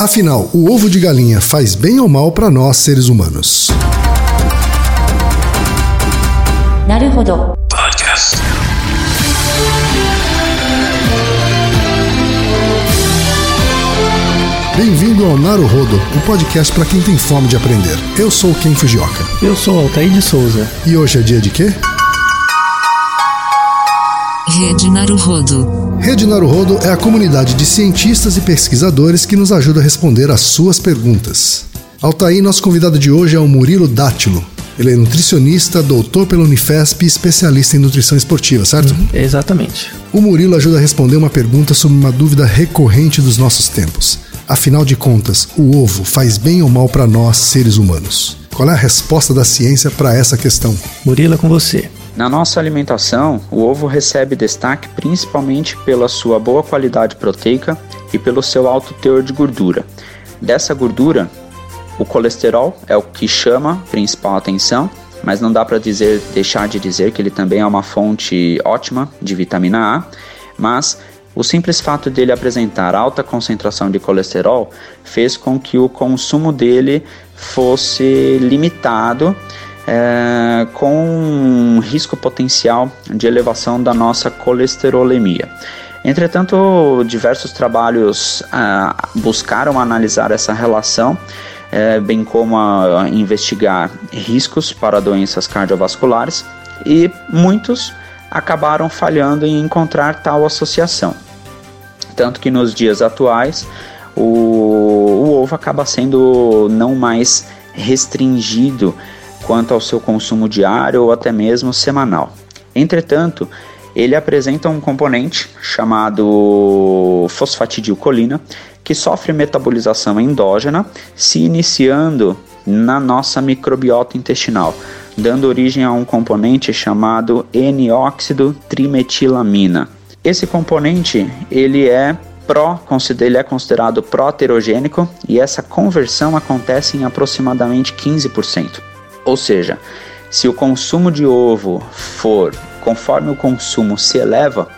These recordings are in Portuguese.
Afinal, o ovo de galinha faz bem ou mal para nós seres humanos? Naruhodo. Bem-vindo ao Naruhodo, o podcast para quem tem fome de aprender. Eu sou o Ken Fujioka. Eu sou Altair de Souza. E hoje é dia de quê? Rede Naruhodo. Rede Naruhodo é a comunidade de cientistas e pesquisadores que nos ajuda a responder às suas perguntas. Altair, nosso convidado de hoje é o Murilo Dátilo. Ele é nutricionista, doutor pela Unifesp e especialista em nutrição esportiva, certo? Uhum, exatamente. O Murilo ajuda a responder uma pergunta sobre uma dúvida recorrente dos nossos tempos. Afinal de contas, o ovo faz bem ou mal para nós, seres humanos? Qual é a resposta da ciência para essa questão? Murilo, é com você. Na nossa alimentação, o ovo recebe destaque principalmente pela sua boa qualidade proteica e pelo seu alto teor de gordura. Dessa gordura, o colesterol é o que chama principal atenção, mas não dá para dizer, deixar de dizer que ele também é uma fonte ótima de vitamina A, mas o simples fato dele apresentar alta concentração de colesterol fez com que o consumo dele fosse limitado é, com risco potencial de elevação da nossa colesterolemia. Entretanto, diversos trabalhos ah, buscaram analisar essa relação, é, bem como a investigar riscos para doenças cardiovasculares, e muitos acabaram falhando em encontrar tal associação. Tanto que nos dias atuais o, o ovo acaba sendo não mais restringido quanto ao seu consumo diário ou até mesmo semanal. Entretanto, ele apresenta um componente chamado fosfatidilcolina que sofre metabolização endógena, se iniciando na nossa microbiota intestinal, dando origem a um componente chamado N-óxido trimetilamina. Esse componente ele é pró, ele é considerado proterogênico e essa conversão acontece em aproximadamente 15%. Ou seja, se o consumo de ovo for conforme o consumo se eleva,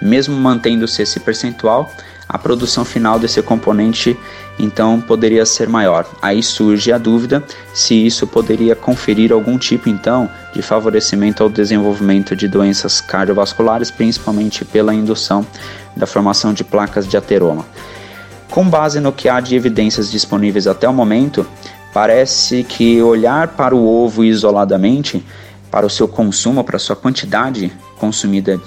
mesmo mantendo-se esse percentual, a produção final desse componente então poderia ser maior. Aí surge a dúvida se isso poderia conferir algum tipo então de favorecimento ao desenvolvimento de doenças cardiovasculares, principalmente pela indução da formação de placas de ateroma. Com base no que há de evidências disponíveis até o momento, parece que olhar para o ovo isoladamente, para o seu consumo, para a sua quantidade consumida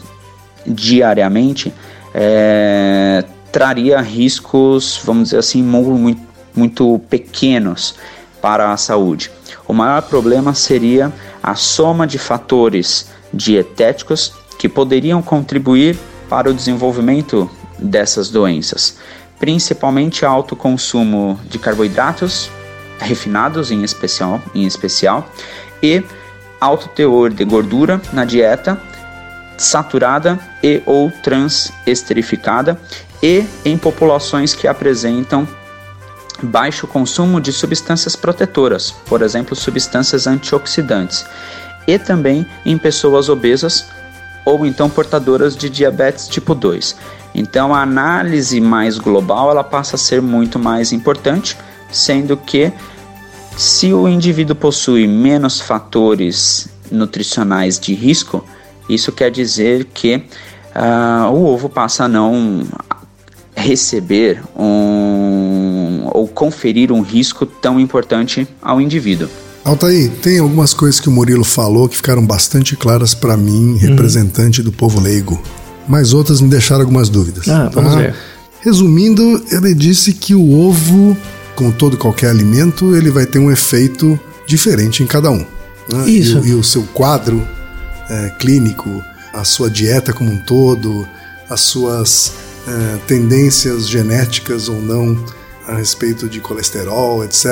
diariamente, é, traria riscos, vamos dizer assim, muito, muito pequenos para a saúde. O maior problema seria a soma de fatores dietéticos que poderiam contribuir para o desenvolvimento dessas doenças, principalmente alto consumo de carboidratos refinados em especial, em especial e alto teor de gordura na dieta saturada e ou transesterificada e em populações que apresentam baixo consumo de substâncias protetoras, por exemplo, substâncias antioxidantes, e também em pessoas obesas ou então portadoras de diabetes tipo 2. Então a análise mais global ela passa a ser muito mais importante, sendo que se o indivíduo possui menos fatores nutricionais de risco, isso quer dizer que uh, o ovo passa a não receber um, ou conferir um risco tão importante ao indivíduo. Altair, tem algumas coisas que o Murilo falou que ficaram bastante claras para mim, uhum. representante do povo leigo, mas outras me deixaram algumas dúvidas. Ah, vamos tá? ver. Resumindo, ele disse que o ovo, como todo qualquer alimento, ele vai ter um efeito diferente em cada um. Né? Isso. E, e, o seu quadro é, clínico, a sua dieta como um todo, as suas é, tendências genéticas ou não a respeito de colesterol, etc.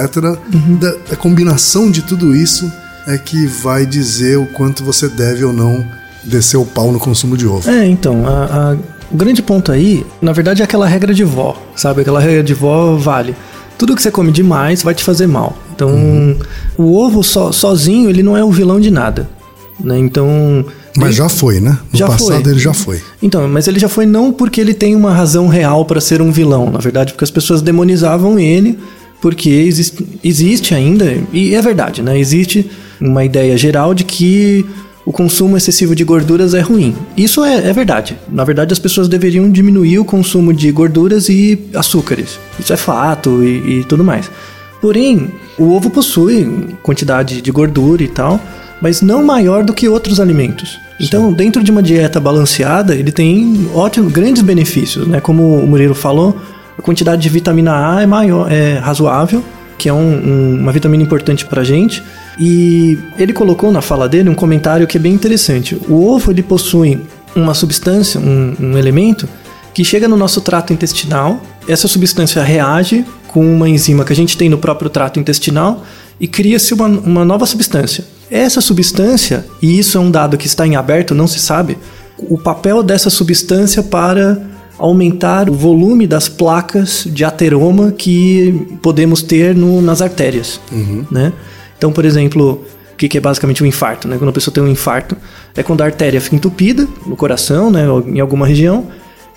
Uhum. Da, a combinação de tudo isso é que vai dizer o quanto você deve ou não descer o pau no consumo de ovo. É, então, a, a, o grande ponto aí, na verdade, é aquela regra de vó, sabe? Aquela regra de vó vale. Tudo que você come demais vai te fazer mal. Então, uhum. o ovo so, sozinho, ele não é o vilão de nada. Né? Então, Mas já foi, né? No Já passado foi. ele já foi. Então, mas ele já foi não porque ele tem uma razão real para ser um vilão, na verdade, porque as pessoas demonizavam ele, porque existe, existe ainda, e é verdade, né? Existe uma ideia geral de que o consumo excessivo de gorduras é ruim. Isso é, é verdade. Na verdade, as pessoas deveriam diminuir o consumo de gorduras e açúcares. Isso é fato e, e tudo mais. Porém, o ovo possui quantidade de gordura e tal, mas não maior do que outros alimentos. Então, dentro de uma dieta balanceada, ele tem ótimos, grandes benefícios, né? Como o Murilo falou, a quantidade de vitamina A é maior, é razoável, que é um- um- uma vitamina importante pra gente. E ele colocou na fala dele um comentário que é bem interessante. O ovo ele possui uma substância, um, um elemento que chega no nosso trato intestinal. Essa substância reage com uma enzima que a gente tem no próprio trato intestinal e cria-se uma, uma nova substância. Essa substância, e isso é um dado que está em aberto, não se sabe, o papel dessa substância para aumentar o volume das placas de ateroma que podemos ter no- nas artérias, né? Então, por exemplo, o que, que é basicamente um infarto, né? Quando a pessoa tem um infarto, é quando a artéria fica entupida no coração, né? Em alguma região,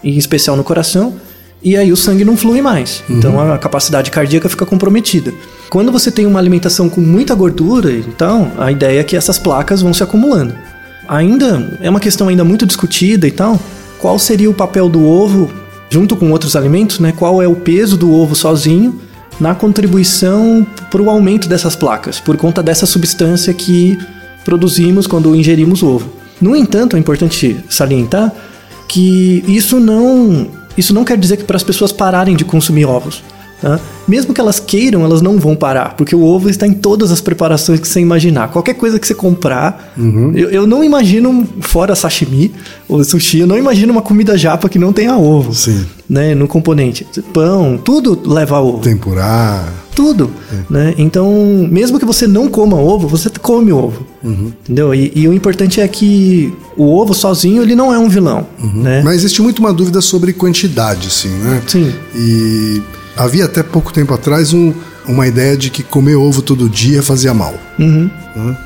em especial no coração, e aí o sangue não flui mais. Então a capacidade cardíaca fica comprometida. Quando você tem uma alimentação com muita gordura, então a ideia é que essas placas vão se acumulando. Ainda é uma questão ainda muito discutida e tal. Qual seria o papel do ovo junto com outros alimentos, né? Qual é o peso do ovo sozinho na contribuição para o aumento dessas placas, por conta dessa substância que produzimos quando ingerimos ovo. No entanto, é importante salientar que isso não, isso não quer dizer que para as pessoas pararem de consumir ovos. Tá? Mesmo que elas queiram, elas não vão parar, porque o ovo está em todas as preparações que você imaginar. Qualquer coisa que você comprar, eu, eu não imagino, fora sashimi ou sushi, eu não imagino uma comida japa que não tenha ovo. Sim. Né, no componente. Pão, tudo leva ovo. Tempurá. Tudo, né? Então, mesmo que você não coma ovo, você come ovo, entendeu? E, e o importante é que o ovo sozinho ele não é um vilão, né? Mas existe muito uma dúvida sobre quantidade, sim, né? Sim. E havia até pouco tempo atrás um- uma ideia de que comer ovo todo dia fazia mal. Uhum. né?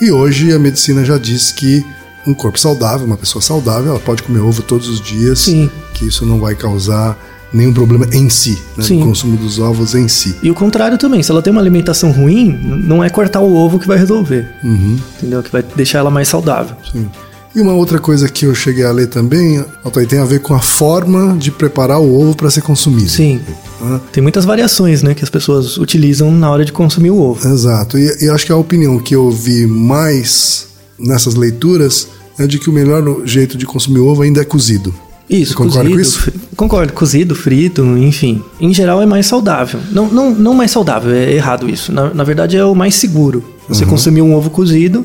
E hoje a medicina já diz que um corpo saudável, uma pessoa saudável, ela pode comer ovo todos os dias, Sim. que isso não vai causar nenhum problema em si, né? Sim. o consumo dos ovos em si. E o contrário também, se ela tem uma alimentação ruim, não é cortar o ovo que vai resolver, entendeu? Que vai deixar ela mais saudável. Sim. E uma outra coisa que eu cheguei a ler também, Altair, tem a ver com a forma de preparar o ovo para ser consumido. Sim. Né? Tem muitas variações, né, que as pessoas utilizam na hora de consumir o ovo. Exato. E, e acho que a opinião que eu vi mais nessas leituras é de que o melhor jeito de consumir ovo ainda é cozido. Isso, Você concorda cozido, com isso? concordo, cozido, frito, enfim. Em geral é mais saudável. Não, não, não mais saudável, é errado isso. Na, na verdade é o mais seguro. Você Uhum. consumir um ovo cozido,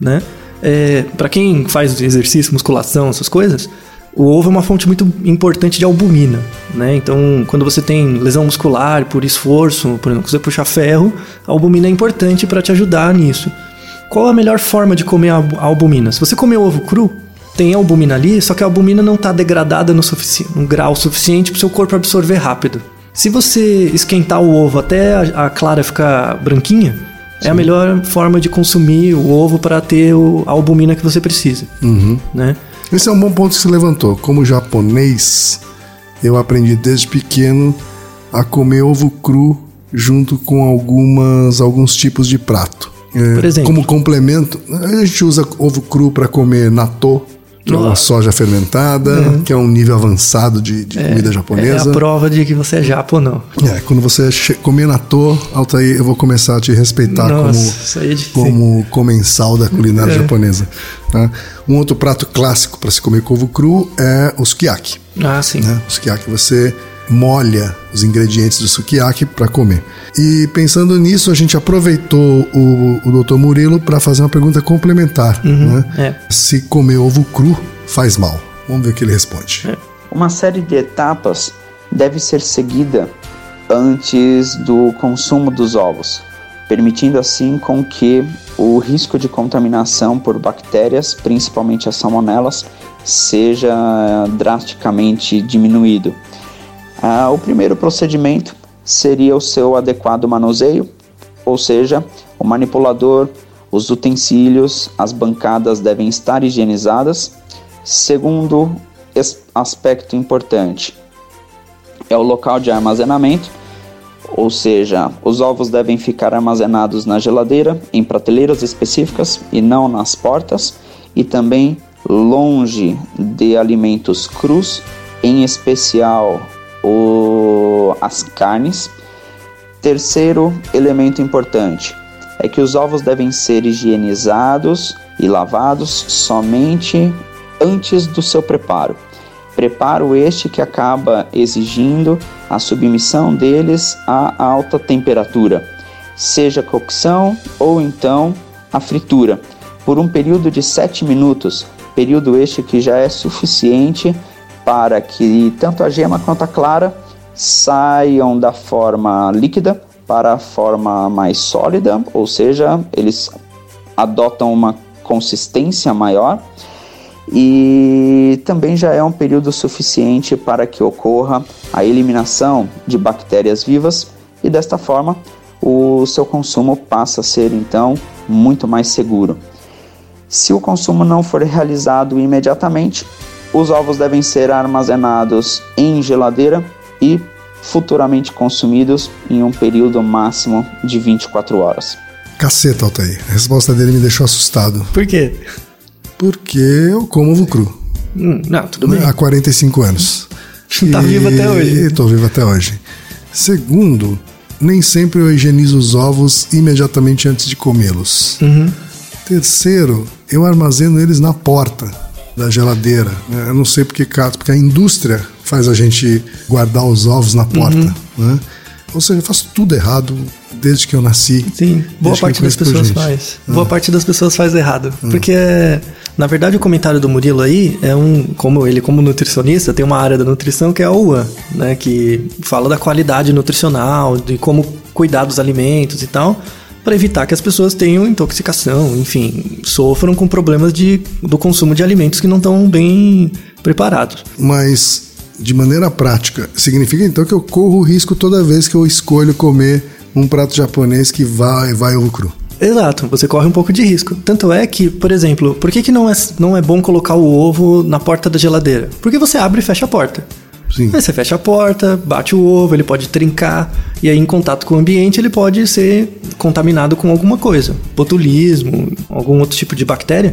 né? É, para quem faz exercício, musculação, essas coisas, o ovo é uma fonte muito importante de albumina, né? Então, quando você tem lesão muscular por esforço, por exemplo, você puxar ferro, a albumina é importante para te ajudar nisso. Qual a melhor forma de comer a albu- a albumina? Se você comer ovo cru, tem albumina ali, só que a albumina não está degradada no, no grau suficiente para o seu corpo absorver rápido. Se você esquentar o ovo até a, a clara ficar branquinha, é a melhor forma de consumir o ovo para ter o- a albumina que você precisa. Né? Esse é um bom ponto que você levantou. Como japonês, eu aprendi desde pequeno a comer ovo cru junto com algumas alguns tipos de prato. É, Por exemplo? Como complemento, a gente usa ovo cru para comer natto, que é uma Nossa. soja fermentada, que é um nível avançado de, de comida É japonesa. a prova de que você é japo ou não. É, quando você comer natto, Altair, eu vou começar a te respeitar Nossa, aí é como, como comensal da culinária É. japonesa. tá? Um outro prato clássico para se comer com ovo cru é o sukiyaki. Ah, sim. Né? O sukiyaki você molha os ingredientes do sukiyaki para comer. E pensando nisso, a gente aproveitou o, o Dr. Murilo para fazer uma pergunta complementar. né? é. Se comer ovo cru faz mal. Vamos ver o que ele responde. Uma série de etapas deve ser seguida antes do consumo dos ovos, permitindo assim com que o risco de contaminação por bactérias, principalmente as salmonelas, seja drasticamente diminuído. Ah, o primeiro procedimento seria o seu adequado manuseio, ou seja, o manipulador Os utensílios, as bancadas devem estar higienizadas. Segundo aspecto importante é o local de armazenamento, ou seja, os ovos devem ficar armazenados na geladeira, em prateleiras específicas e não nas portas, e também longe de alimentos crus, em especial o, as carnes. Terceiro elemento importante é que os ovos devem ser higienizados e lavados somente antes do seu preparo. Preparo este que acaba exigindo a submissão deles a alta temperatura, seja cocção ou então a fritura, por um período de 7 minutos, período este que já é suficiente para que tanto a gema quanto a clara saiam da forma líquida para a forma mais sólida, ou seja, eles adotam uma consistência maior e também já é um período suficiente para que ocorra a eliminação de bactérias vivas e desta forma o seu consumo passa a ser então muito mais seguro. Se o consumo não for realizado imediatamente, os ovos devem ser armazenados em geladeira e futuramente consumidos em um período máximo de 24 horas. Caceta, Altair. A resposta dele me deixou assustado. Por quê? Porque eu como ovo cru. Hum, não, tudo bem. Há 45 anos. tá vivo até hoje. Estou vivo até hoje. Segundo, nem sempre eu higienizo os ovos imediatamente antes de comê-los. Uhum. Terceiro, eu armazeno eles na porta da geladeira. Eu não sei porque, porque a indústria faz a gente guardar os ovos na porta. Uhum. Né? Ou seja, eu faço tudo errado desde que eu nasci. Sim, boa parte das pessoas faz. Ah. Boa parte das pessoas faz errado. Ah. Porque, na verdade, o comentário do Murilo aí é um. Como ele, como nutricionista, tem uma área da nutrição que é a UAN, né? Que fala da qualidade nutricional, de como cuidar dos alimentos e tal para evitar que as pessoas tenham intoxicação, enfim, sofram com problemas de, do consumo de alimentos que não estão bem preparados. Mas, de maneira prática, significa então que eu corro o risco toda vez que eu escolho comer um prato japonês que vai, vai ovo cru? Exato, você corre um pouco de risco. Tanto é que, por exemplo, por que, que não, é, não é bom colocar o ovo na porta da geladeira? Porque você abre e fecha a porta. Sim. Aí você fecha a porta, bate o ovo, ele pode trincar, e aí em contato com o ambiente ele pode ser contaminado com alguma coisa, botulismo, algum outro tipo de bactéria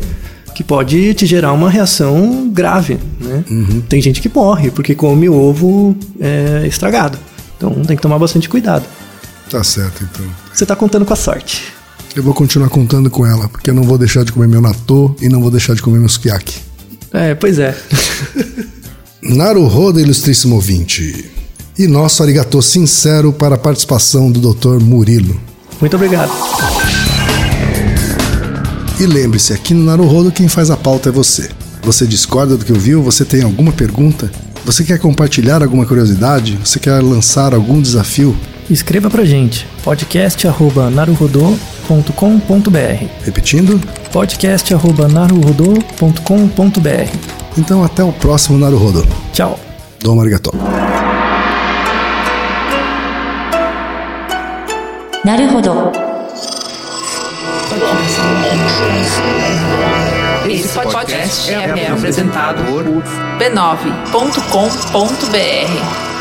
que pode te gerar uma reação grave, né? Uhum. Tem gente que morre porque come ovo é, estragado. Então tem que tomar bastante cuidado. Tá certo, então. Você tá contando com a sorte. Eu vou continuar contando com ela, porque eu não vou deixar de comer meu natô e não vou deixar de comer meu sukiyaki. É, pois é. Naruhodo, ilustríssimo ouvinte. E nosso arigatô sincero para a participação do Dr. Murilo. Muito obrigado. E lembre-se, aqui no Naruhodo quem faz a pauta é você. Você discorda do que ouviu? Você tem alguma pergunta? Você quer compartilhar alguma curiosidade? Você quer lançar algum desafio? Escreva pra gente, podcast@naruhodô.com.br. Repetindo? podcast@naruhodô.com.br. Então até o próximo Naruhodo. Tchau. Domo arigato. Naruhodo. Esse podcast é apresentado por b9.com.br.